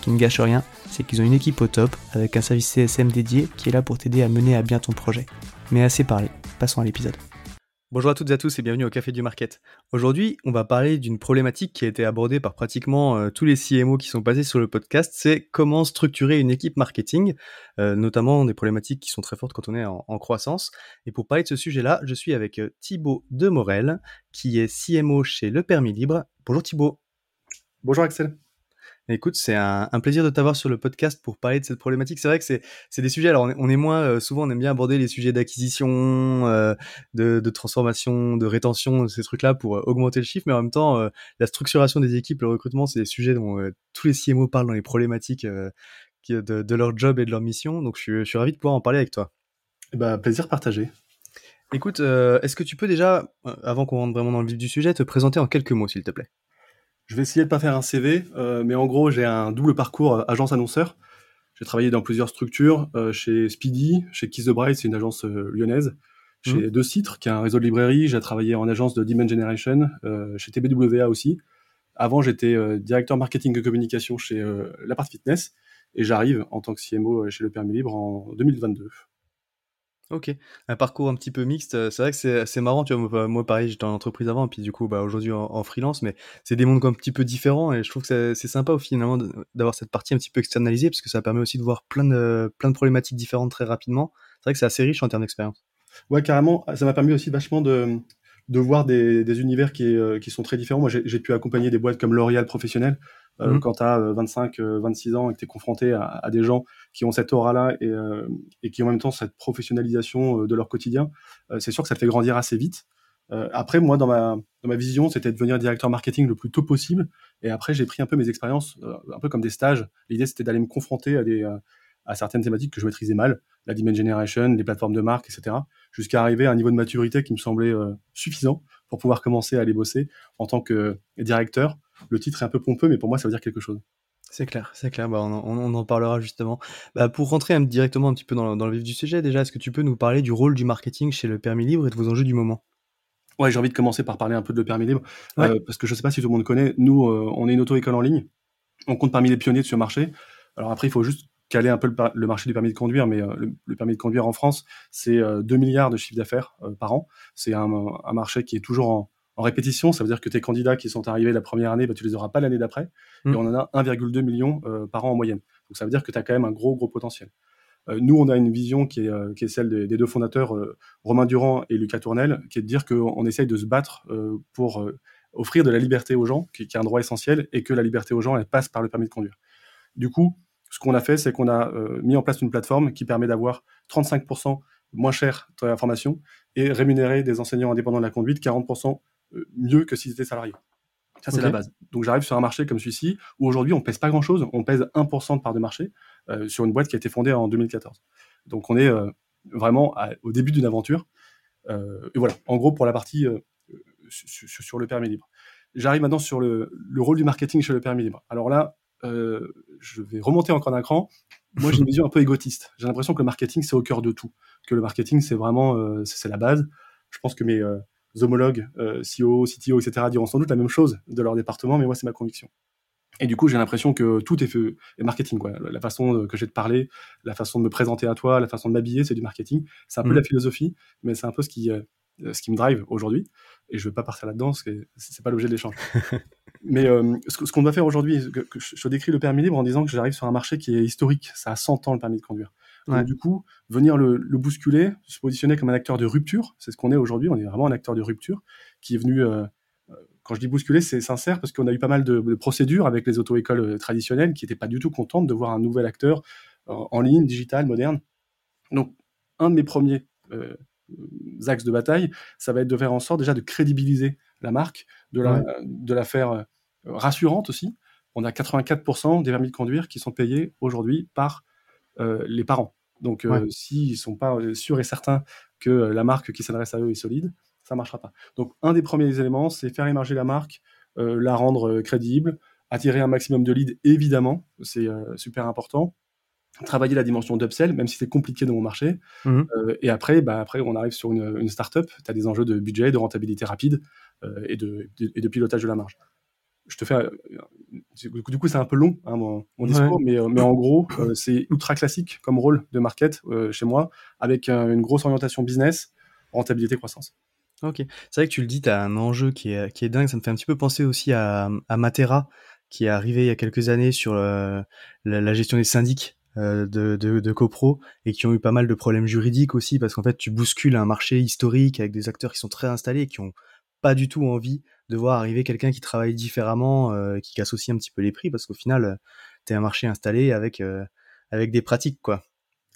Ce qui ne gâche rien, c'est qu'ils ont une équipe au top avec un service CSM dédié qui est là pour t'aider à mener à bien ton projet. Mais assez parlé, passons à l'épisode. Bonjour à toutes et à tous et bienvenue au Café du Market. Aujourd'hui, on va parler d'une problématique qui a été abordée par pratiquement euh, tous les CMO qui sont passés sur le podcast, c'est comment structurer une équipe marketing, euh, notamment des problématiques qui sont très fortes quand on est en, croissance. Et pour parler de ce sujet-là, je suis avec euh, Thibaut Demorel, qui est CMO chez Le Permis Libre. Bonjour Thibaut. Bonjour Axel. Écoute, c'est un, plaisir de t'avoir sur le podcast pour parler de cette problématique. C'est vrai que c'est, des sujets, alors on est, moins, euh, souvent on aime bien aborder les sujets d'acquisition, euh, de, transformation, de rétention, ces trucs-là pour euh, augmenter le chiffre, mais en même temps, la structuration des équipes, le recrutement, c'est des sujets dont tous les CMO parlent dans les problématiques de, leur job et de leur mission. Donc je suis, ravi de pouvoir en parler avec toi. Bah, plaisir partagé. Écoute, est-ce que tu peux déjà, avant qu'on rentre vraiment dans le vif du sujet, te présenter en quelques mots, s'il te plaît? Je vais essayer de pas faire un CV, euh, mais en gros, j'ai un double parcours euh, agence annonceur. J'ai travaillé dans plusieurs structures, euh, chez Speedy, chez Kiss the Bride, c'est une agence lyonnaise, chez mmh. De Citre, qui est un réseau de librairies. J'ai travaillé en agence de Demand Generation, chez TBWA aussi. Avant, j'étais directeur marketing et communication chez La Part Fitness, et j'arrive en tant que CMO chez Le Permis Libre en 2022. Ok, un parcours un petit peu mixte. Euh, c'est vrai que c'est marrant, tu vois. Moi, pareil, j'étais en entreprise avant, et puis du coup, bah, aujourd'hui en, freelance, mais c'est des mondes un petit peu différents, et je trouve que c'est sympa finalement d'avoir cette partie un petit peu externalisée, parce que ça permet aussi de voir plein de, plein de problématiques différentes très rapidement. C'est vrai que c'est assez riche en termes d'expérience. Ouais, carrément. Ça m'a permis aussi vachement de, de voir des, des univers qui, euh, qui sont très différents. Moi, j'ai pu accompagner des boîtes comme L'Oréal professionnel, euh, mmh. quand tu as 25, 26 ans et que tu es confronté à, à, des gens qui ont cette aura-là et, euh, et, qui ont en même temps cette professionnalisation euh, de leur quotidien, c'est sûr que ça te fait grandir assez vite. après, moi, dans ma, dans ma vision, c'était de devenir directeur marketing le plus tôt possible. Et après, j'ai pris un peu mes expériences, un peu comme des stages. L'idée, c'était d'aller me confronter à, des, à certaines thématiques que je maîtrisais mal, la demand generation, les plateformes de marque, etc., jusqu'à arriver à un niveau de maturité qui me semblait suffisant pour pouvoir commencer à aller bosser en tant que directeur le titre est un peu pompeux, mais pour moi, ça veut dire quelque chose. C'est clair, c'est clair. Bah, on, en parlera justement. Bah, pour rentrer directement un petit peu dans, le vif du sujet, déjà, est-ce que tu peux nous parler du rôle du marketing chez le permis libre et de vos enjeux du moment? Ouais, j'ai envie de commencer par parler un peu de le permis libre, euh, parce que je ne sais pas si tout le monde connaît. Nous, euh, on est une auto-école en ligne. On compte parmi les pionniers de ce marché. Alors après, il faut juste caler un peu le, marché du permis de conduire, mais euh, le, permis de conduire en France, c'est 2 milliards de chiffre d'affaires par an. C'est un, un, marché qui est toujours en, en répétition, ça veut dire que tes candidats qui sont arrivés la première année, bah, tu les auras pas l'année d'après. Et mm. on en a 1,2 million euh, par an en moyenne. Donc ça veut dire que tu as quand même un gros, gros potentiel. Euh, nous, on a une vision qui est, euh, qui est celle des, deux fondateurs, Romain Durand et Lucas Tournel, qui est de dire qu'on essaye de se battre pour offrir de la liberté aux gens, qui, est un droit essentiel, et que la liberté aux gens, elle passe par le permis de conduire. Du coup, ce qu'on a fait, c'est qu'on a mis en place une plateforme qui permet d'avoir 35% moins cher de la formation et rémunérer des enseignants indépendants de la conduite 40% euh, mieux que s'ils étaient salariés. Ça, c'est la base. Donc, j'arrive sur un marché comme celui-ci, où aujourd'hui, on pèse pas grand-chose. On pèse 1% de part de marché euh, sur une boîte qui a été fondée en 2014. Donc, on est euh, vraiment au début d'une aventure. et voilà, en gros, pour la partie sur, le permis libre. J'arrive maintenant sur le, rôle du marketing chez le permis libre. Alors là, je vais remonter encore d'un cran. Moi, j'ai une vision un peu égotiste. J'ai l'impression que le marketing, c'est au cœur de tout. Que le marketing, c'est vraiment, c'est la base. Je pense que mes homologues, CEO, CTO, etc., diront sans doute la même chose de leur département, mais moi, c'est ma conviction. Et du coup, j'ai l'impression que tout est, fait, est marketing. Quoi. La façon que j'ai de parler, la façon de me présenter à toi, la façon de m'habiller, c'est du marketing. C'est un peu mmh. la philosophie, mais c'est un peu ce qui, ce qui me drive aujourd'hui. Et je ne veux pas partir là-dedans, que c'est pas l'objet de l'échange. mais ce, qu'on doit faire aujourd'hui, je, décris le permis libre en disant que j'arrive sur un marché qui est historique. Ça a 100 ans le permis de conduire. Donc, du coup, venir le, bousculer, se positionner comme un acteur de rupture, c'est ce qu'on est aujourd'hui. On est vraiment un acteur de rupture qui est venu. Euh, euh, quand je dis bousculer, c'est sincère parce qu'on a eu pas mal de, procédures avec les auto-écoles euh, traditionnelles qui n'étaient pas du tout contentes de voir un nouvel acteur en ligne, digital, moderne. Donc, un de mes premiers axes de bataille, ça va être de faire en sorte déjà de crédibiliser la marque, de la, de la faire rassurante aussi. On a 84% des permis de conduire qui sont payés aujourd'hui par les parents. Donc, euh, s'ils ne sont pas euh, sûrs et certains que euh, la marque qui s'adresse à eux est solide, ça ne marchera pas. Donc, un des premiers éléments, c'est faire émerger la marque, la rendre crédible, attirer un maximum de leads, évidemment, c'est super important. Travailler la dimension d'upsell, même si c'est compliqué dans mon marché. Mmh et après, bah, après, on arrive sur une, une startup, tu as des enjeux de budget, de rentabilité rapide et, de, et de pilotage de la marge je te fais. Euh, du coup, c'est un peu long, hein, mon, discours, mais, euh, mais, en gros, euh, c'est ultra classique comme rôle de market chez moi, avec une grosse orientation business, rentabilité, croissance. Ok. C'est vrai que tu le dis, tu as un enjeu qui est, qui est dingue. Ça me fait un petit peu penser aussi à, à Matera, qui est arrivé il y a quelques années sur la, gestion des syndics. de, de, de copro et qui ont eu pas mal de problèmes juridiques aussi parce qu'en fait tu bouscules un marché historique avec des acteurs qui sont très installés et qui ont pas du tout envie de voir arriver quelqu'un qui travaille différemment, euh, qui casse aussi un petit peu les prix, parce qu'au final, euh, tu es un marché installé avec, euh, avec des pratiques, quoi.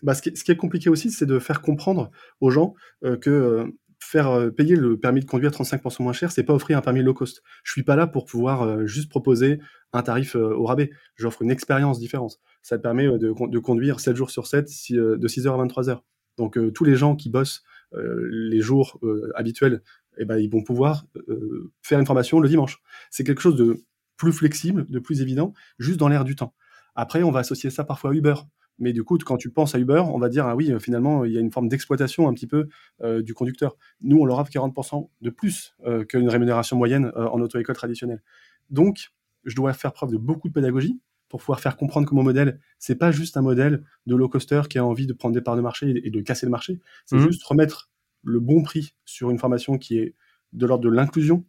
Bah, ce, qui, est compliqué aussi, c'est de faire comprendre aux gens que faire payer le permis de conduire 35% moins cher, c'est pas offrir un permis low cost. Je suis pas là pour pouvoir juste proposer un tarif au rabais. J'offre une expérience différente. Ça te permet de, de, conduire 7 jours sur 7, de 6h à 23h. Donc tous les gens qui bossent les jours habituels eh ben, ils vont pouvoir euh, faire une formation le dimanche. C'est quelque chose de plus flexible, de plus évident, juste dans l'air du temps. Après, on va associer ça parfois à Uber. Mais du coup, quand tu penses à Uber, on va dire, ah oui, finalement, il y a une forme d'exploitation un petit peu euh, du conducteur. Nous, on leur offre 40% de plus euh, qu'une rémunération moyenne en auto-école traditionnelle. Donc, je dois faire preuve de beaucoup de pédagogie pour pouvoir faire comprendre que mon modèle, c'est pas juste un modèle de low coster qui a envie de prendre des parts de marché et de casser le marché. C'est mmh. juste remettre le bon prix sur une formation qui est de l'ordre de l'inclusion,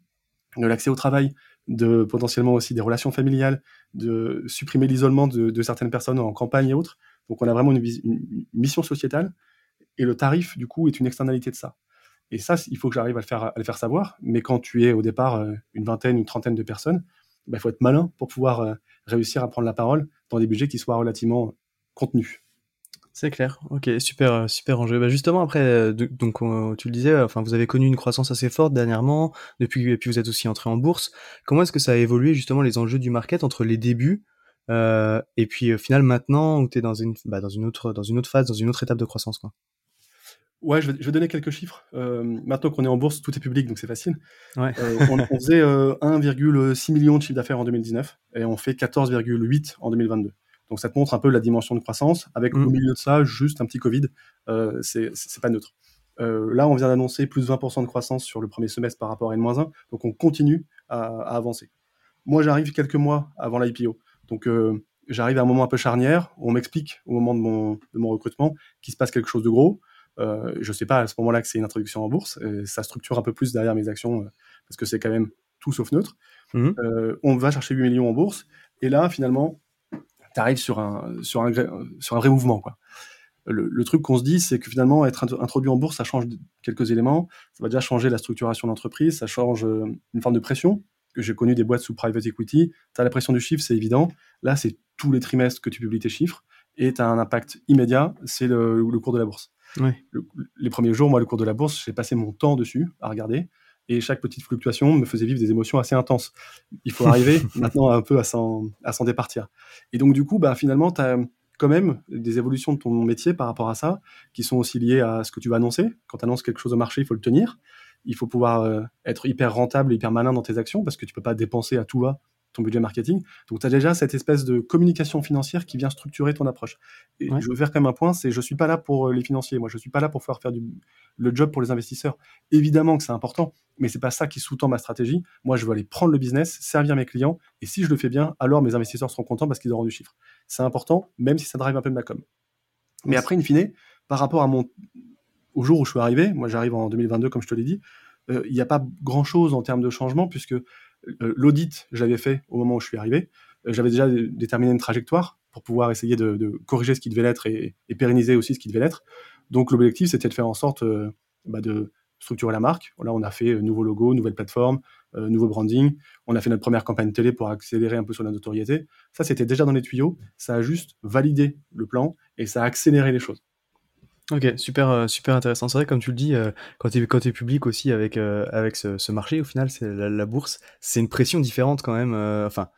de l'accès au travail, de potentiellement aussi des relations familiales, de supprimer l'isolement de, certaines personnes en campagne et autres. Donc on a vraiment une, mission sociétale et le tarif du coup est une externalité de ça. Et ça, il faut que j'arrive à le faire, savoir. Mais quand tu es au départ euh, une vingtaine, une trentaine de personnes, il bah, faut être malin pour pouvoir euh, réussir à prendre la parole dans des budgets qui soient relativement contenus. C'est clair. Ok, super, euh, super enjeu. Bah justement, après, euh, donc tu le disais, enfin, vous avez connu une croissance assez forte dernièrement, depuis, et puis vous êtes aussi entré en bourse. Comment est-ce que ça a évolué justement les enjeux du market entre les débuts euh, et puis au final maintenant où tu es dans une, bah, dans une autre, dans une autre phase, dans une autre étape de croissance, quoi? Ouais, je vais, donner quelques chiffres. maintenant qu'on est en bourse, tout est public, donc c'est facile. Ouais. on, on, faisait 1,6 million de chiffre d'affaires en 2019 et on fait 14,8 en 2022. Donc ça te montre un peu la dimension de croissance, avec au mm. milieu de ça juste un petit Covid, euh, c'est pas neutre. Euh, là, on vient d'annoncer plus de 20% de croissance sur le premier semestre par rapport à N-1, donc on continue à, avancer. Moi, j'arrive quelques mois avant l'IPO, donc euh, j'arrive à un moment un peu charnière, on m'explique au moment de mon, de mon recrutement qu'il se passe quelque chose de gros. Euh, je sais pas à ce moment-là que c'est une introduction en bourse, ça structure un peu plus derrière mes actions, parce que c'est quand même tout sauf neutre. Mm. Euh, on va chercher 8 millions en bourse, et là, finalement, tu arrives sur un, sur, un, sur un vrai mouvement. Quoi. Le, truc qu'on se dit, c'est que finalement, être introduit en bourse, ça change quelques éléments. Ça va déjà changer la structuration d'entreprise, ça change euh, une forme de pression, que j'ai connu des boîtes sous private equity. Tu as la pression du chiffre, c'est évident. Là, c'est tous les trimestres que tu publies tes chiffres, et tu as un impact immédiat, c'est le, cours de la bourse. les premiers jours, moi, le cours de la bourse, j'ai passé mon temps dessus à regarder et chaque petite fluctuation me faisait vivre des émotions assez intenses. Il faut arriver maintenant un peu à s'en, à s'en départir. Et donc, du coup, bah, finalement, tu as quand même des évolutions de ton métier par rapport à ça, qui sont aussi liées à ce que tu vas annoncer. Quand tu annonces quelque chose au marché, il faut le tenir. Il faut pouvoir euh, être hyper rentable, hyper malin dans tes actions, parce que tu peux pas dépenser à tout va ton budget marketing. Donc, tu as déjà cette espèce de communication financière qui vient structurer ton approche. Et je veux faire quand même un point, c'est je suis pas là pour euh, les financiers. Moi, je suis pas là pour faire faire du, le job pour les investisseurs. Évidemment que c'est important, mais c'est pas ça qui sous-tend ma stratégie. Moi, je veux aller prendre le business, servir mes clients, et si je le fais bien, alors mes investisseurs seront contents parce qu'ils auront du chiffre. C'est important, même si ça drive un peu de ma com. Mais après, in fine, par rapport à mon, au jour où je suis arrivé, moi j'arrive en 2022, comme je te l'ai dit, euh, il n'y a pas grand-chose en termes de changement, puisque euh, l'audit, j'avais fait au moment où je suis arrivé. Euh, j'avais déjà déterminé une trajectoire pour pouvoir essayer de, corriger ce qui devait l'être et, pérenniser aussi ce qui devait l'être. Donc l'objectif, c'était de faire en sorte euh, bah, de structurer la marque. Là, on a fait nouveau logo, nouvelle plateforme, nouveau branding. On a fait notre première campagne télé pour accélérer un peu sur la notoriété. Ça, c'était déjà dans les tuyaux. Ça a juste validé le plan et ça a accéléré les choses. Ok, super, euh, super intéressant. C'est vrai, comme tu le dis, euh, quand tu es, quand es public aussi avec, euh, avec ce, ce, marché, au final, c'est la, bourse, c'est une pression différente quand même. enfin,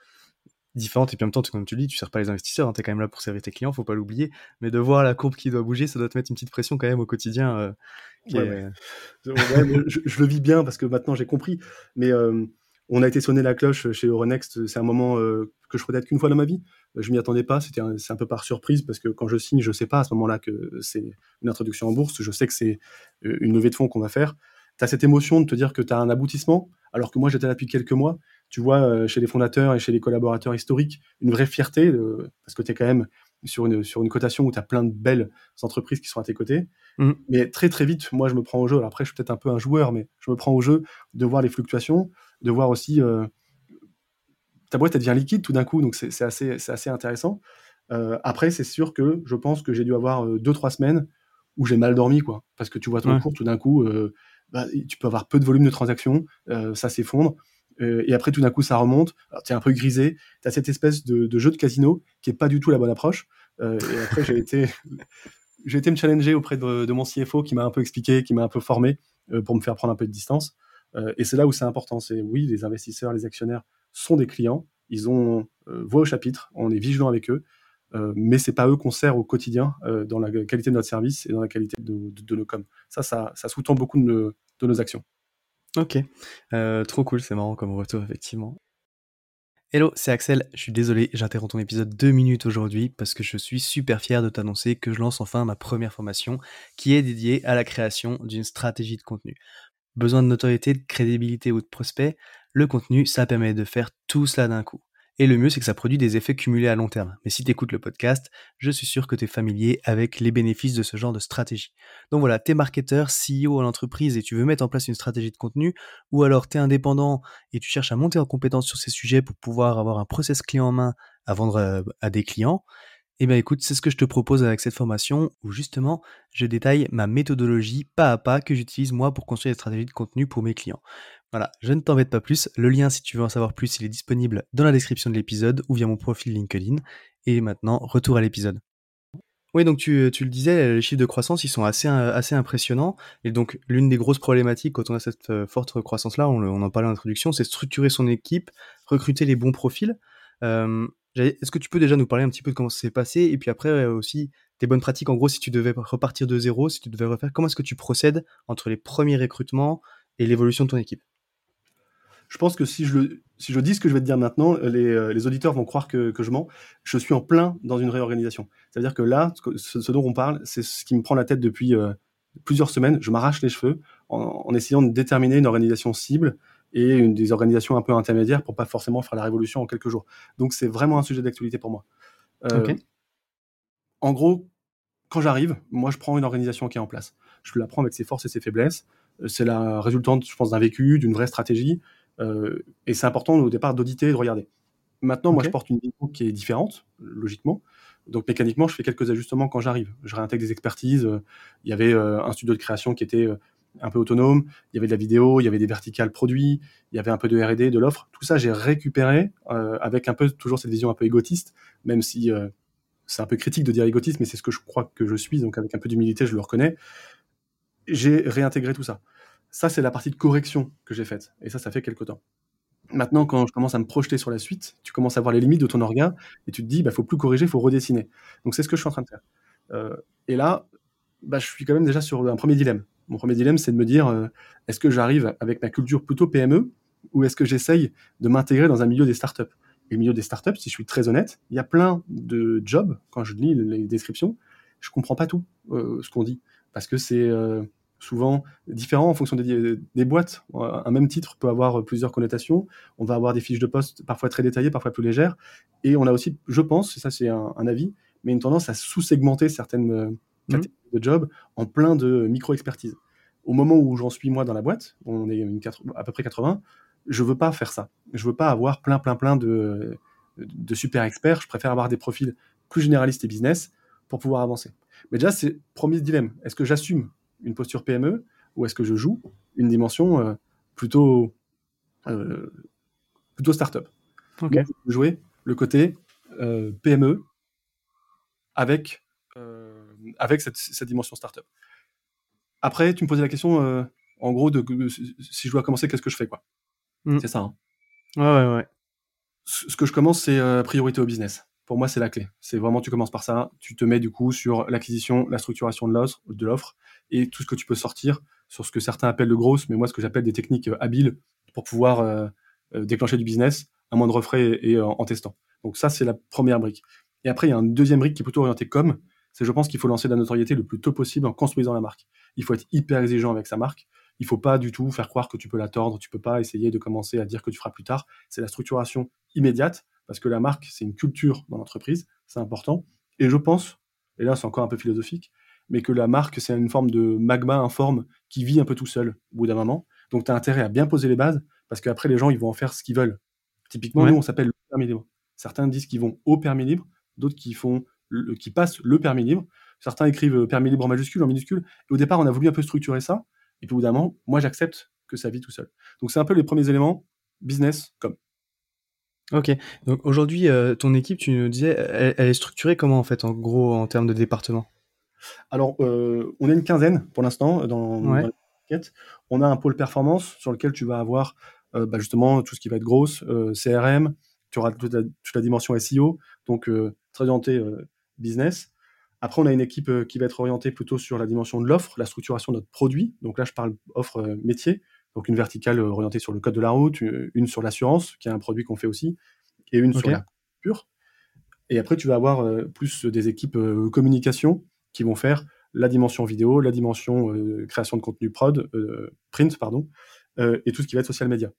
différente, et puis en même temps, comme tu le dis, tu ne sers pas les investisseurs, hein, tu es quand même là pour servir tes clients, faut pas l'oublier. Mais de voir la courbe qui doit bouger, ça doit te mettre une petite pression quand même au quotidien. je, le vis bien parce que maintenant j'ai compris. Mais on a été sonné la cloche chez Euronext, c'est un moment que je ferai peut-être qu'une fois dans ma vie. Je m'y attendais pas, c'était c'est un peu par surprise parce que quand je signe, je sais pas à ce moment-là que c'est une introduction en bourse, je sais que c'est euh, une levée de fonds qu'on va faire. Tu as cette émotion de te dire que tu as un aboutissement, alors que moi j'étais là depuis quelques mois. Tu vois, euh, chez les fondateurs et chez les collaborateurs historiques, une vraie fierté, parce que tu es quand même sur une, sur une cotation où tu as plein de belles entreprises qui sont à tes côtés. Mmh. Mais très très vite, moi je me prends au jeu. Alors après, je suis peut-être un peu un joueur, mais je me prends au jeu de voir les fluctuations, de voir aussi euh, ta boîte elle devient liquide tout d'un coup, donc c'est assez, assez intéressant. Euh, après, c'est sûr que je pense que j'ai dû avoir euh, deux trois semaines où j'ai mal dormi, quoi, parce que tu vois ton cours tout d'un coup, euh, bah, tu peux avoir peu de volume de transactions, ça s'effondre, et après tout d'un coup ça remonte, tu es un peu grisé, tu as cette espèce de, jeu de casino qui est pas du tout la bonne approche. et après j'ai été, j'ai été me challenger auprès de, de mon CFO qui m'a un peu expliqué, qui m'a un peu formé pour me faire prendre un peu de distance. et c'est là où c'est important, c'est oui, les investisseurs, les actionnaires sont des clients, ils ont euh, voix au chapitre, on est vigilant avec eux, euh, mais c'est pas eux qu'on sert au quotidien euh, dans la qualité de notre service et dans la qualité de, nos coms. Ça, ça, sous-tend beaucoup de nos, actions. Ok, trop cool, c'est marrant comme retour, effectivement. Hello, c'est Axel. Je suis désolé, j'interromps ton épisode deux minutes aujourd'hui parce que je suis super fier de t'annoncer que je lance enfin ma première formation qui est dédiée à la création d'une stratégie de contenu. Besoin de notoriété, de crédibilité ou de prospect le contenu, ça permet de faire tout cela d'un coup. Et le mieux, c'est que ça produit des effets cumulés à long terme. Mais si tu écoutes le podcast, je suis sûr que tu es familier avec les bénéfices de ce genre de stratégie. Donc voilà, tu es marketeur, CEO à l'entreprise et tu veux mettre en place une stratégie de contenu, ou alors tu es indépendant et tu cherches à monter en compétence sur ces sujets pour pouvoir avoir un process clé en main à vendre euh, à des clients. Eh bien écoute, c'est ce que je te propose avec cette formation où justement je détaille ma méthodologie pas à pas que j'utilise moi pour construire des stratégies de contenu pour mes clients. Voilà, je ne t'embête pas plus. Le lien, si tu veux en savoir plus, il est disponible dans la description de l'épisode ou via mon profil LinkedIn. Et maintenant, retour à l'épisode. Oui, donc tu, le disais, les chiffres de croissance, ils sont assez, impressionnants. Et donc, l'une des grosses problématiques quand on a cette euh, forte croissance-là, on, en parlait en introduction, c'est structurer son équipe, recruter les bons profils. Est-ce que tu peux déjà nous parler un petit peu de comment ça s'est passé Et puis après euh, aussi, tes bonnes pratiques, en gros, si tu devais repartir de zéro, si tu devais refaire, comment est-ce que tu procèdes entre les premiers recrutements et l'évolution de ton équipe? Je pense que si je, si je dis ce que je vais te dire maintenant, les, euh, les auditeurs vont croire que, que, je mens. Je suis en plein dans une réorganisation. C'est-à-dire que là, ce, dont on parle, c'est ce qui me prend la tête depuis euh, plusieurs semaines. Je m'arrache les cheveux en, essayant de déterminer une organisation cible et une des organisations un peu intermédiaires pour pas forcément faire la révolution en quelques jours. Donc c'est vraiment un sujet d'actualité pour moi. Euh, en gros, quand j'arrive, moi je prends une organisation qui est en place. Je la prends avec ses forces et ses faiblesses. C'est la résultante, je pense, d'un vécu, d'une vraie stratégie. Euh, et c'est important au départ d'auditer et de regarder. Maintenant, moi, je porte une vision qui est différente, logiquement. Donc, mécaniquement, je fais quelques ajustements quand j'arrive. Je réintègre des expertises. Euh, il y avait euh, un studio de création qui était un peu autonome. Il y avait de la vidéo, il y avait des verticales produits, il y avait un peu de R&D, de l'offre. Tout ça, j'ai récupéré avec un peu toujours cette vision un peu égotiste, même si c'est un peu critique de dire égotiste, mais c'est ce que je crois que je suis. Donc, avec un peu d'humilité, je le reconnais. J'ai réintégré tout ça. Ça, c'est la partie de correction que j'ai faite. Et ça, ça fait quelques temps. Maintenant, quand je commence à me projeter sur la suite, tu commences à voir les limites de ton organe et tu te dis, il bah, faut plus corriger, il faut redessiner. Donc, c'est ce que je suis en train de faire. Euh, et là, bah, je suis quand même déjà sur un premier dilemme. Mon premier dilemme, c'est de me dire, euh, est-ce que j'arrive avec ma culture plutôt PME ou est-ce que j'essaye de m'intégrer dans un milieu des startups? Et le milieu des startups, si je suis très honnête, il y a plein de jobs, quand je lis les descriptions, je comprends pas tout euh, ce qu'on dit. Parce que c'est euh, souvent différent en fonction des, boîtes. Un même titre peut avoir plusieurs connotations. On va avoir des fiches de poste parfois très détaillées, parfois plus légères. Et on a aussi, je pense, et ça c'est un, avis, mais une tendance à sous-segmenter certaines euh, mmh. catégories de jobs en plein de micro-expertise. Au moment où j'en suis moi dans la boîte, on est une à peu près 80, je veux pas faire ça. Je veux pas avoir plein, plein, plein de, de super experts. Je préfère avoir des profils plus généralistes et business pour pouvoir avancer. Mais déjà, c'est premier dilemme. Est-ce que j'assume une posture PME ou est-ce que je joue une dimension euh, plutôt, euh, plutôt start-up? Okay. Jouer le côté euh, PME avec, avec cette, cette, dimension start-up. Après, tu me posais la question, en gros, de, si je dois commencer, qu'est-ce que je fais quoi? Mm. C'est ça. Hein. Ouais, ouais, ouais. Ce que je commence, c'est euh, priorité au business. Pour moi, c'est la clé. C'est vraiment, tu commences par ça. Tu te mets du coup sur l'acquisition, la structuration de l'offre, et tout ce que tu peux sortir sur ce que certains appellent de grosses, mais moi, ce que j'appelle des techniques euh, habiles pour pouvoir euh, déclencher du business à moindre frais et, en, testant. Donc ça, c'est la première brique. Et après, il y a un deuxième brique qui est plutôt orienté comme. C'est, je pense qu'il faut lancer de la notoriété le plus tôt possible en construisant la marque. Il faut être hyper exigeant avec sa marque il faut pas du tout faire croire que tu peux la tordre, tu peux pas essayer de commencer à dire que tu feras plus tard. C'est la structuration immédiate, parce que la marque, c'est une culture dans l'entreprise, c'est important. Et je pense, et là c'est encore un peu philosophique, mais que la marque, c'est une forme de magma informe qui vit un peu tout seul au bout d'un moment. Donc tu as intérêt à bien poser les bases, parce qu'après les gens, ils vont en faire ce qu'ils veulent. Typiquement, nous, on s'appelle le permis libre. Certains disent qu'ils vont au permis libre, d'autres qui font qui passent le permis libre. Certains écrivent permis libre en majuscule, en minuscule. Et au départ, on a voulu un peu structurer ça. Et puis, au bout d'un moment, moi, j'accepte que ça vit tout seul. Donc, c'est un peu les premiers éléments, business comme. Ok. Donc, aujourd'hui, euh, ton équipe, tu nous disais, elle, est structurée comment, en fait, en gros, en termes de département? Alors, euh, on est une quinzaine pour l'instant dans, ouais. dans On a un pôle performance sur lequel tu vas avoir euh, bah, justement tout ce qui va être grosse, CRM, tu auras toute la, toute la, dimension SEO, donc très orienté business. Après, on a une équipe euh, qui va être orientée plutôt sur la dimension de l'offre, la structuration de notre produit. Donc là, je parle offre euh, métier, donc une verticale euh, orientée sur le code de la route, une sur l'assurance, qui est un produit qu'on fait aussi, et une sur la pure. Et après, tu vas avoir plus des équipes communication qui vont faire la dimension vidéo, la dimension création de contenu prod, print, pardon, et tout ce qui va être social media.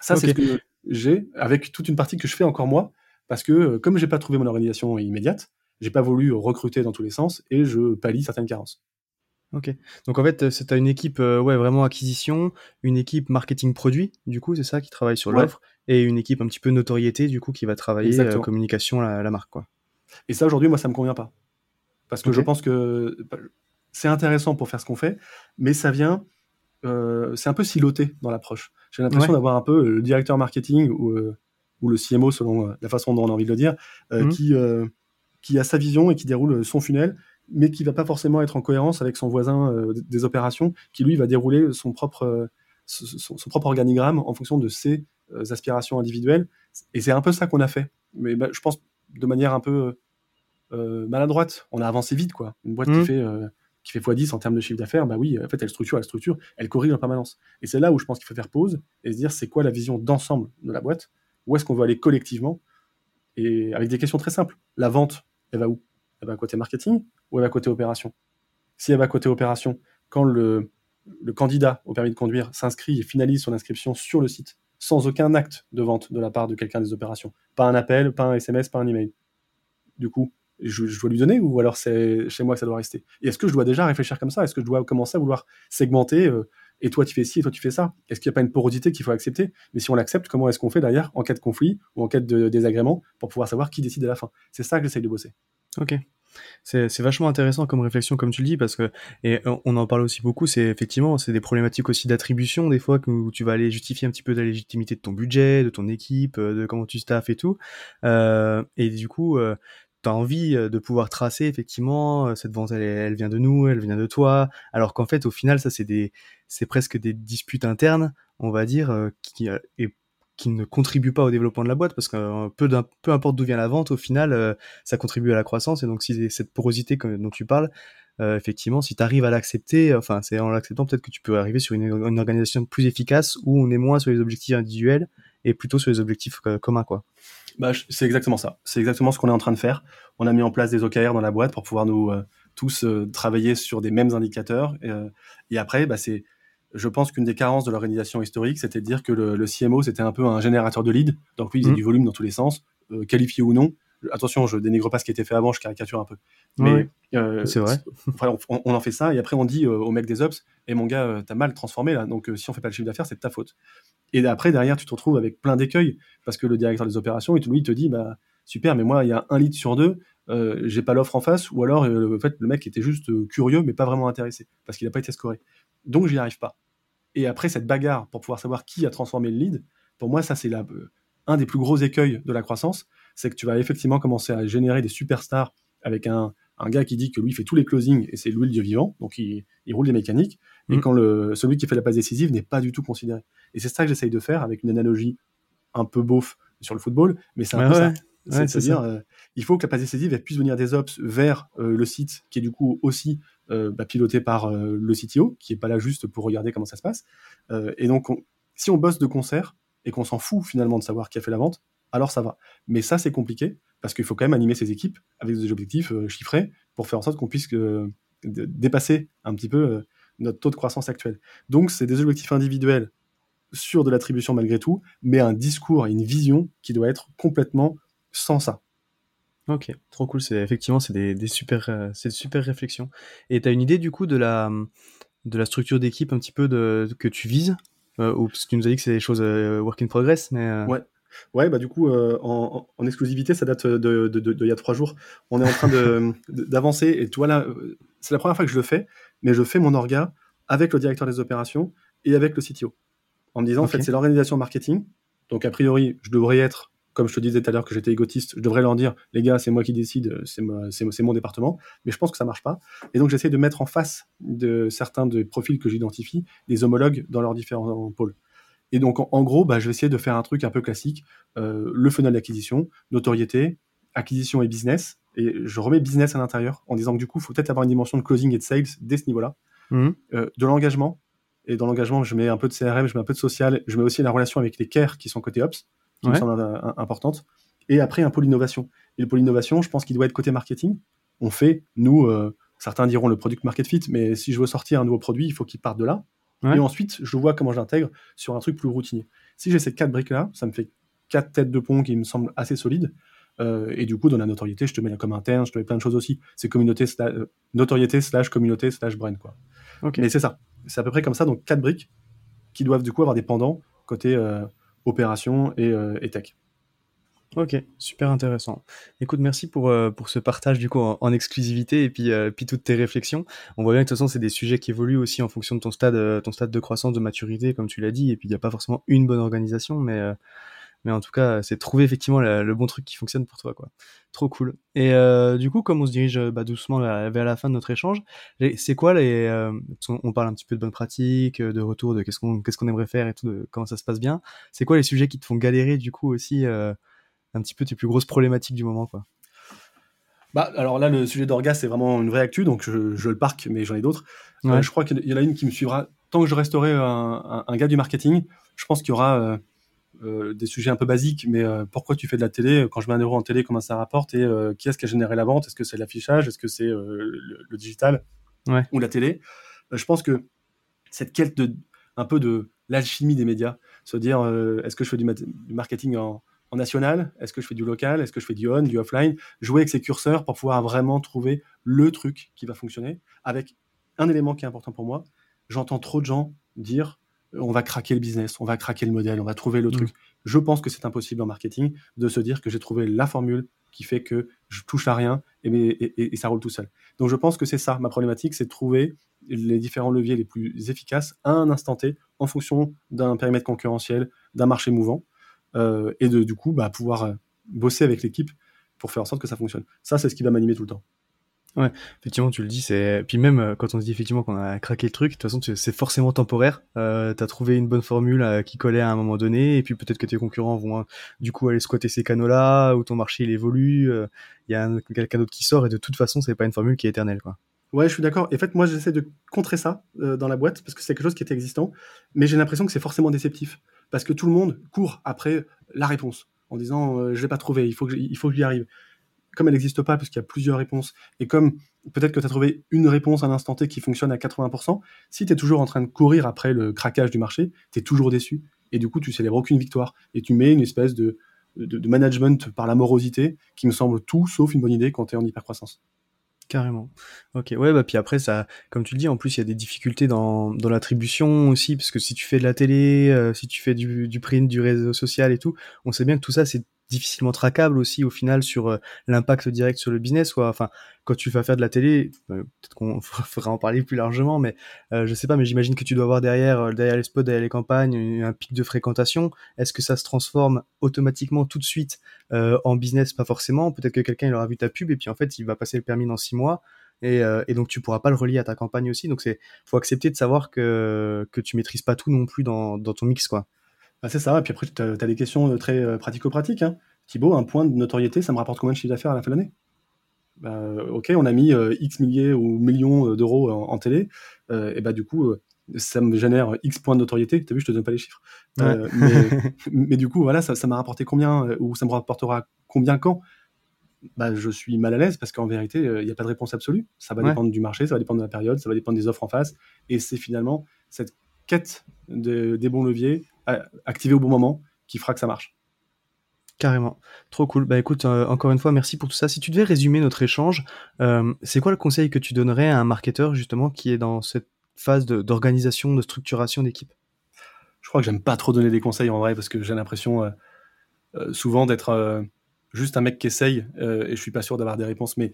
Ça, c'est ce que j'ai, avec toute une partie que je fais encore moi, parce que comme j'ai pas trouvé mon organisation immédiate, j'ai pas voulu recruter dans tous les sens et je pallie certaines carences. Ok. Donc en fait, c'est une équipe euh, ouais, vraiment acquisition, une équipe marketing produit, du coup, c'est ça, qui travaille sur l'offre, et une équipe un petit peu notoriété, du coup, qui va travailler euh, communication la, la, marque. Quoi. Et ça, aujourd'hui, moi, ça me convient pas. Parce que okay. je pense que bah, c'est intéressant pour faire ce qu'on fait, mais ça vient. Euh, c'est un peu siloté dans l'approche. J'ai l'impression ouais. d'avoir un peu le directeur marketing ou, ou le CMO, selon la façon dont on a envie de le dire, mmh. qui qui a sa vision et qui déroule son funnel, mais qui va pas forcément être en cohérence avec son voisin euh, des opérations, qui lui va dérouler son propre, euh, son, son, propre organigramme en fonction de ses euh, aspirations individuelles. Et c'est un peu ça qu'on a fait. Mais bah, je pense de manière un peu maladroite. On a avancé vite, quoi. Une boîte mmh. qui fait qui fait x10 en termes de chiffre d'affaires, bah oui, en fait, elle structure, elle structure, elle corrige en permanence. Et c'est là où je pense qu'il faut faire pause et se dire c'est quoi la vision d'ensemble de la boîte, où est-ce qu'on veut aller collectivement, et avec des questions très simples. La vente, elle va où? Elle va côté marketing ou elle va côté opération? Si elle va côté opération, quand le, candidat au permis de conduire s'inscrit et finalise son inscription sur le site, sans aucun acte de vente de la part de quelqu'un des opérations, pas un appel, pas un SMS, pas un email. Du coup, je, je, dois lui donner ou alors c'est chez moi que ça doit rester? Et est-ce que je dois déjà réfléchir comme ça? Est-ce que je dois commencer à vouloir segmenter euh, et toi tu fais ci et toi tu fais ça Est-ce qu'il n'y a pas une porosité qu'il faut accepter? Mais si on l'accepte, comment est-ce qu'on fait derrière en cas de conflit ou en cas de désagrément pour pouvoir savoir qui décide à la fin? C'est ça que j'essaye de bosser. Ok. C'est vachement intéressant comme réflexion, comme tu le dis, parce que, et on en parle aussi beaucoup, c'est effectivement, c'est des problématiques aussi d'attribution, des fois, où tu vas aller justifier un petit peu de la légitimité de ton budget, de ton équipe, de comment tu staffes et tout. Euh, et du coup, euh, tu as envie de pouvoir tracer effectivement cette vente elle, vient de nous, elle vient de toi, alors qu'en fait au final ça c'est des c'est presque des disputes internes, on va dire euh, qui et qui ne contribuent pas au développement de la boîte. Parce que euh, peu, peu importe d'où vient la vente au final euh, ça contribue à la croissance. Et donc si cette porosité dont tu parles euh, effectivement si tu arrives à l'accepter enfin c'est en l'acceptant peut-être que tu peux arriver sur une, une, organisation plus efficace où on est moins sur les objectifs individuels et plutôt sur les objectifs communs, quoi. Bah, c'est exactement ça. C'est exactement ce qu'on est en train de faire. On a mis en place des OKR dans la boîte pour pouvoir nous tous travailler sur des mêmes indicateurs. Et, après, bah, c'est, je pense qu'une des carences de l'organisation historique, c'était de dire que le, CMO, c'était un peu un générateur de leads. Donc lui, il faisait mmh. du volume dans tous les sens, qualifié ou non attention, je dénigre pas ce qui était fait avant, je caricature un peu. Mais euh, c'est vrai. on, en fait ça et après on dit euh, au mec des ops, et mon gars, euh, t'as mal transformé là, donc si on fait pas le chiffre d'affaires, c'est de ta faute. Et après derrière, tu te retrouves avec plein d'écueils parce que le directeur des opérations, lui, il te dit, bah super, mais moi, il y a un lead sur deux, j'ai pas l'offre en face, ou alors en fait le mec était juste curieux mais pas vraiment intéressé parce qu'il n'a pas été scoré. Donc j'y arrive pas. Et après cette bagarre pour pouvoir savoir qui a transformé le lead, pour moi ça c'est un des plus gros écueils de la croissance, c'est que tu vas effectivement commencer à générer des superstars avec un, gars qui dit que lui fait tous les closings et c'est lui le dieu vivant, donc il, roule des mécaniques, et mm. quand le, celui qui fait la passe décisive n'est pas du tout considéré. Et c'est ça que j'essaye de faire avec une analogie un peu beauf sur le football, mais c'est un peu ça. C'est-à-dire, euh, il faut que la passe décisive puisse venir des ops vers euh, le site qui est du coup aussi euh, bah, piloté par le CTO, qui est pas là juste pour regarder comment ça se passe. et donc, si on bosse de concert, et qu'on s'en fout finalement de savoir qui a fait la vente, alors ça va. Mais ça, c'est compliqué parce qu'il faut quand même animer ses équipes avec des objectifs euh, chiffrés pour faire en sorte qu'on puisse euh, dépasser un petit peu euh, notre taux de croissance actuel. Donc, c'est des objectifs individuels sur de l'attribution malgré tout, mais un discours et une vision qui doit être complètement sans ça. Ok, trop cool. C'est effectivement c'est des, super c'est super réflexions. Et tu as une idée du coup de la de la structure d'équipe un petit peu de, que tu vises euh, ou parce que tu nous as dit que c'est des choses euh, work in progress, mais. Euh, ouais. Ouais, bah du coup, en, exclusivité, ça date de, de, il y a trois jours. On est en train d'avancer et toi là, c'est la première fois que je le fais, mais je fais mon orga avec le directeur des opérations et avec le CTO. En me disant, en fait, c'est l'organisation marketing. Donc, a priori, je devrais être comme je te disais tout à l'heure que j'étais égotiste, je devrais leur dire, les gars, c'est moi qui décide, c'est mon département. Mais je pense que ça marche pas. Et donc, j'essaie de mettre en face de certains des profils que j'identifie des homologues dans leurs différents pôles. Et donc, en, gros, bah, je vais essayer de faire un truc un peu classique, euh, le funnel d'acquisition, notoriété, acquisition et business. Et je remets business à l'intérieur en disant que du coup, il faut peut-être avoir une dimension de closing et de sales dès ce niveau-là. Mmh. Euh, de l'engagement. Et dans l'engagement, je mets un peu de CRM, je mets un peu de social, je mets aussi la relation avec les care qui sont côté ops qui me semble importante. Et après, un pôle innovation. Et le pôle innovation, je pense qu'il doit être côté marketing. On fait, nous, euh, certains diront le product market fit, mais si je veux sortir un nouveau produit, il faut qu'il parte de là. Et ensuite, je vois comment j'intègre sur un truc plus routinier. Si j'ai ces quatre briques-là, ça me fait quatre têtes de pont qui me semblent assez solides. Euh, et du coup, dans la notoriété, je te mets la com interne, je te mets plein de choses aussi. C'est communauté, euh, notoriété slash communauté slash brand, quoi. Mais c'est ça. C'est à peu près comme ça. Donc, quatre briques qui doivent du coup avoir des pendants côté opération euh, et, tech. Ok, super intéressant. Écoute, merci pour, euh, pour ce partage du coup en, exclusivité et puis, euh, puis toutes tes réflexions. On voit bien que de toute façon, c'est des sujets qui évoluent aussi en fonction de ton stade, ton stade de croissance, de maturité, comme tu l'as dit. Et puis, il n'y a pas forcément une bonne organisation, mais mais en tout cas, c'est trouver effectivement le, bon truc qui fonctionne pour toi, quoi. Trop cool. Et euh, du coup, comme on se dirige bah, doucement vers la fin de notre échange, c'est quoi les euh, On parle un petit peu de bonnes pratiques, de retour, de qu'est-ce qu'on qu'est-ce qu'on aimerait faire et tout, de comment ça se passe bien. C'est quoi les sujets qui te font galérer du coup aussi euh, un petit peu tes plus grosses problématiques du moment, quoi bah, alors là, le sujet d'orgas, c'est vraiment une vraie actu, donc je, le parque, mais j'en ai d'autres. je crois qu'il y en a une qui me suivra. Tant que je resterai un, un gars du marketing, je pense qu'il y aura euh, des sujets un peu basiques, mais euh, pourquoi tu fais de la télé Quand je mets un euro en télé, comment ça rapporte Et euh, qui est-ce qui a généré la vente Est-ce que c'est l'affichage Est-ce que c'est le, digital ou la télé Je pense que cette quête de un peu de l'alchimie des médias, se dire est-ce que je fais du, marketing en, national? Est-ce que je fais du local? Est-ce que je fais du on, du offline? Jouer avec ces curseurs pour pouvoir vraiment trouver le truc qui va fonctionner. Avec un élément qui est important pour moi, j'entends trop de gens dire on va craquer le business, on va craquer le modèle, on va trouver le mm. truc. Je pense que c'est impossible en marketing de se dire que j'ai trouvé la formule qui fait que je touche à rien et, ça roule tout seul. Donc je pense que c'est ça ma problématique, c'est de trouver les différents leviers les plus efficaces à un instant T en fonction d'un périmètre concurrentiel, d'un marché mouvant euh, et de du coup bah, pouvoir euh, bosser avec l'équipe pour faire en sorte que ça fonctionne. Ça c'est ce qui va m'animer tout le temps. Ouais, effectivement, tu le dis, c'est. Puis même euh, quand on se dit effectivement qu'on a craqué le truc, de toute façon, c'est forcément temporaire. Euh, T'as trouvé une bonne formule euh, qui collait à un moment donné, et puis peut-être que tes concurrents vont hein, du coup aller squatter ces canaux-là, ou ton marché il évolue, il y a quelqu'un d'autre qui sort, et de toute façon, c'est pas une formule qui est éternelle, quoi. Ouais, je suis d'accord. Et en fait, moi, j'essaie de contrer ça dans la boîte parce que c'est quelque chose qui était existant, mais j'ai l'impression que c'est forcément déceptif parce que tout le monde court après la réponse en disant euh, je l'ai pas trouvé, il faut que il faut que j'y arrive. Comme elle n'existe pas parce qu'il y a plusieurs réponses et comme peut-être que tu as trouvé une réponse à l'instant T qui fonctionne à 80%, si tu es toujours en train de courir après le craquage du marché, tu es toujours déçu et du coup tu célèbres aucune victoire et tu mets une espèce de, de, de management par la morosité qui me semble tout sauf une bonne idée quand tu es en hypercroissance. Carrément. Ok, ouais, bah puis après, ça, comme tu le dis, en plus, il y a des difficultés dans, dans l'attribution aussi, parce que si tu fais de la télé, euh, si tu fais du, du print, du réseau social et tout, on sait bien que tout ça, c'est difficilement traquable aussi au final sur euh, l'impact direct sur le business. Quoi. Enfin, quand tu vas faire de la télé, euh, peut-être qu'on fera en parler plus largement, mais euh, je sais pas, mais j'imagine que tu dois avoir derrière, derrière les spots, derrière les campagnes, un pic de fréquentation. Est-ce que ça se transforme automatiquement tout de suite en business? Pas forcément. Peut-être que quelqu'un il aura vu ta pub et puis en fait il va passer le permis dans six mois. Et, et, donc tu pourras pas le relier à ta campagne aussi. Donc c'est faut accepter de savoir que que tu maîtrises pas tout non plus dans, dans ton mix quoi. Bah, c'est ça, et puis après, tu as, des questions euh, très euh, pratico-pratiques. Hein. Thibaut, un point de notoriété, ça me rapporte combien de chiffre d'affaires à la fin de l'année? Bah, Ok, on a mis euh, X milliers ou millions d'euros en, télé, et bah du coup, ça me génère X points de notoriété. Tu as vu, je te donne pas les chiffres. mais, du coup, voilà, ça m'a rapporté combien, ou ça me rapportera combien quand? Bah, je suis mal à l'aise parce qu'en vérité, il n'y a pas de réponse absolue. Ça va dépendre du marché, ça va dépendre de la période, ça va dépendre des offres en face. Et c'est finalement cette quête de, des bons leviers activé au bon moment qui fera que ça marche. Carrément. Trop cool. Bah écoute, euh, encore une fois, merci pour tout ça. Si tu devais résumer notre échange, euh, c'est quoi le conseil que tu donnerais à un marketeur justement qui est dans cette phase d'organisation, de, structuration d'équipe? Je crois que j'aime pas trop donner des conseils en vrai parce que j'ai l'impression euh, souvent d'être juste un mec qui essaye et je suis pas sûr d'avoir des réponses. Mais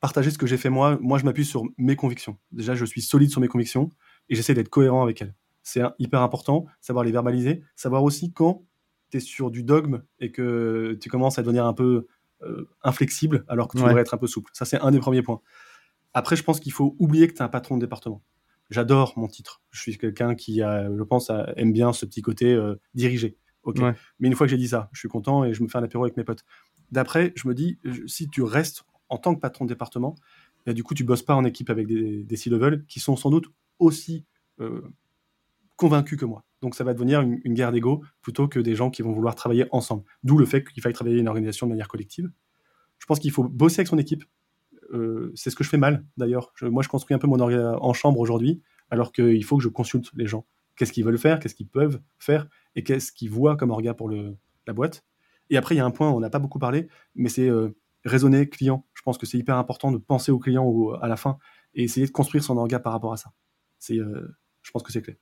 partager ce que j'ai fait moi, moi je m'appuie sur mes convictions. Déjà, je suis solide sur mes convictions et j'essaie d'être cohérent avec elles c'est hyper important, savoir les verbaliser, savoir aussi quand tu es sur du dogme et que tu commences à devenir un peu euh, inflexible alors que tu devrais être un peu souple. Ça, c'est un des premiers points. Après, je pense qu'il faut oublier que tu es un patron de département. J'adore mon titre. Je suis quelqu'un qui, a, je pense, aime bien ce petit côté euh, dirigé. Ok. Mais une fois que j'ai dit ça, je suis content et je me fais un apéro avec mes potes. D'après, je me dis, si tu restes en tant que patron de département, bah, du coup, tu bosses pas en équipe avec des, des C-level qui sont sans doute aussi euh, convaincus que moi. Donc ça va devenir une, guerre d'ego plutôt que des gens qui vont vouloir travailler ensemble. D'où le fait qu'il faille travailler une organisation de manière collective. Je pense qu'il faut bosser avec son équipe. Euh, c'est ce que je fais mal d'ailleurs. Moi, je construis un peu mon orga en chambre aujourd'hui, alors qu'il faut que je consulte les gens. Qu'est-ce qu'ils veulent faire, qu'est-ce qu'ils peuvent faire, et qu'est-ce qu'ils voient comme orga pour la boîte. Et après, il y a un point, on n'a pas beaucoup parlé, mais c'est euh, raisonner client. Je pense que c'est hyper important de penser au client à la fin et essayer de construire son orga par rapport à ça. Euh, je pense que c'est clé.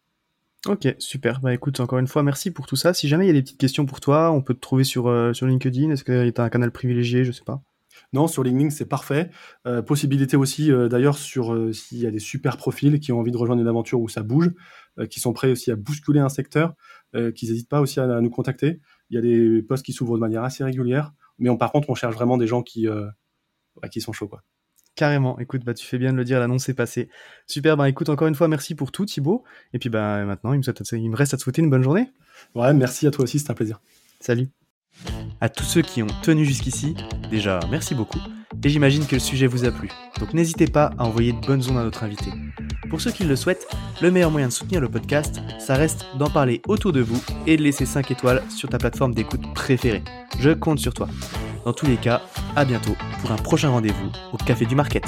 Ok, super. Bah écoute, encore une fois, merci pour tout ça. Si jamais il y a des petites questions pour toi, on peut te trouver sur, euh, sur LinkedIn. Est-ce que tu as un canal privilégié? Je sais pas. Non, sur LinkedIn, c'est parfait. Euh, possibilité aussi, euh, d'ailleurs, sur s'il y a des super profils qui ont envie de rejoindre une aventure où ça bouge, qui sont prêts aussi à bousculer un secteur, qu'ils n'hésitent pas aussi à, nous contacter. Il y a des postes qui s'ouvrent de manière assez régulière, mais on, par contre, on cherche vraiment des gens qui, bah, qui sont chauds, quoi. Carrément. Écoute, bah, tu fais bien de le dire, l'annonce est passée. Super, bah, écoute, encore une fois, merci pour tout, Thibaut. Et puis, bah, maintenant, il me, il me reste à te souhaiter une bonne journée. Ouais, merci à toi aussi, c'est un plaisir. Salut. À tous ceux qui ont tenu jusqu'ici, déjà, merci beaucoup. Et j'imagine que le sujet vous a plu. Donc n'hésitez pas à envoyer de bonnes ondes à notre invité. Pour ceux qui le souhaitent, le meilleur moyen de soutenir le podcast, ça reste d'en parler autour de vous et de laisser 5 étoiles sur ta plateforme d'écoute préférée. Je compte sur toi. Dans tous les cas, à bientôt pour un prochain rendez-vous au Café du Market.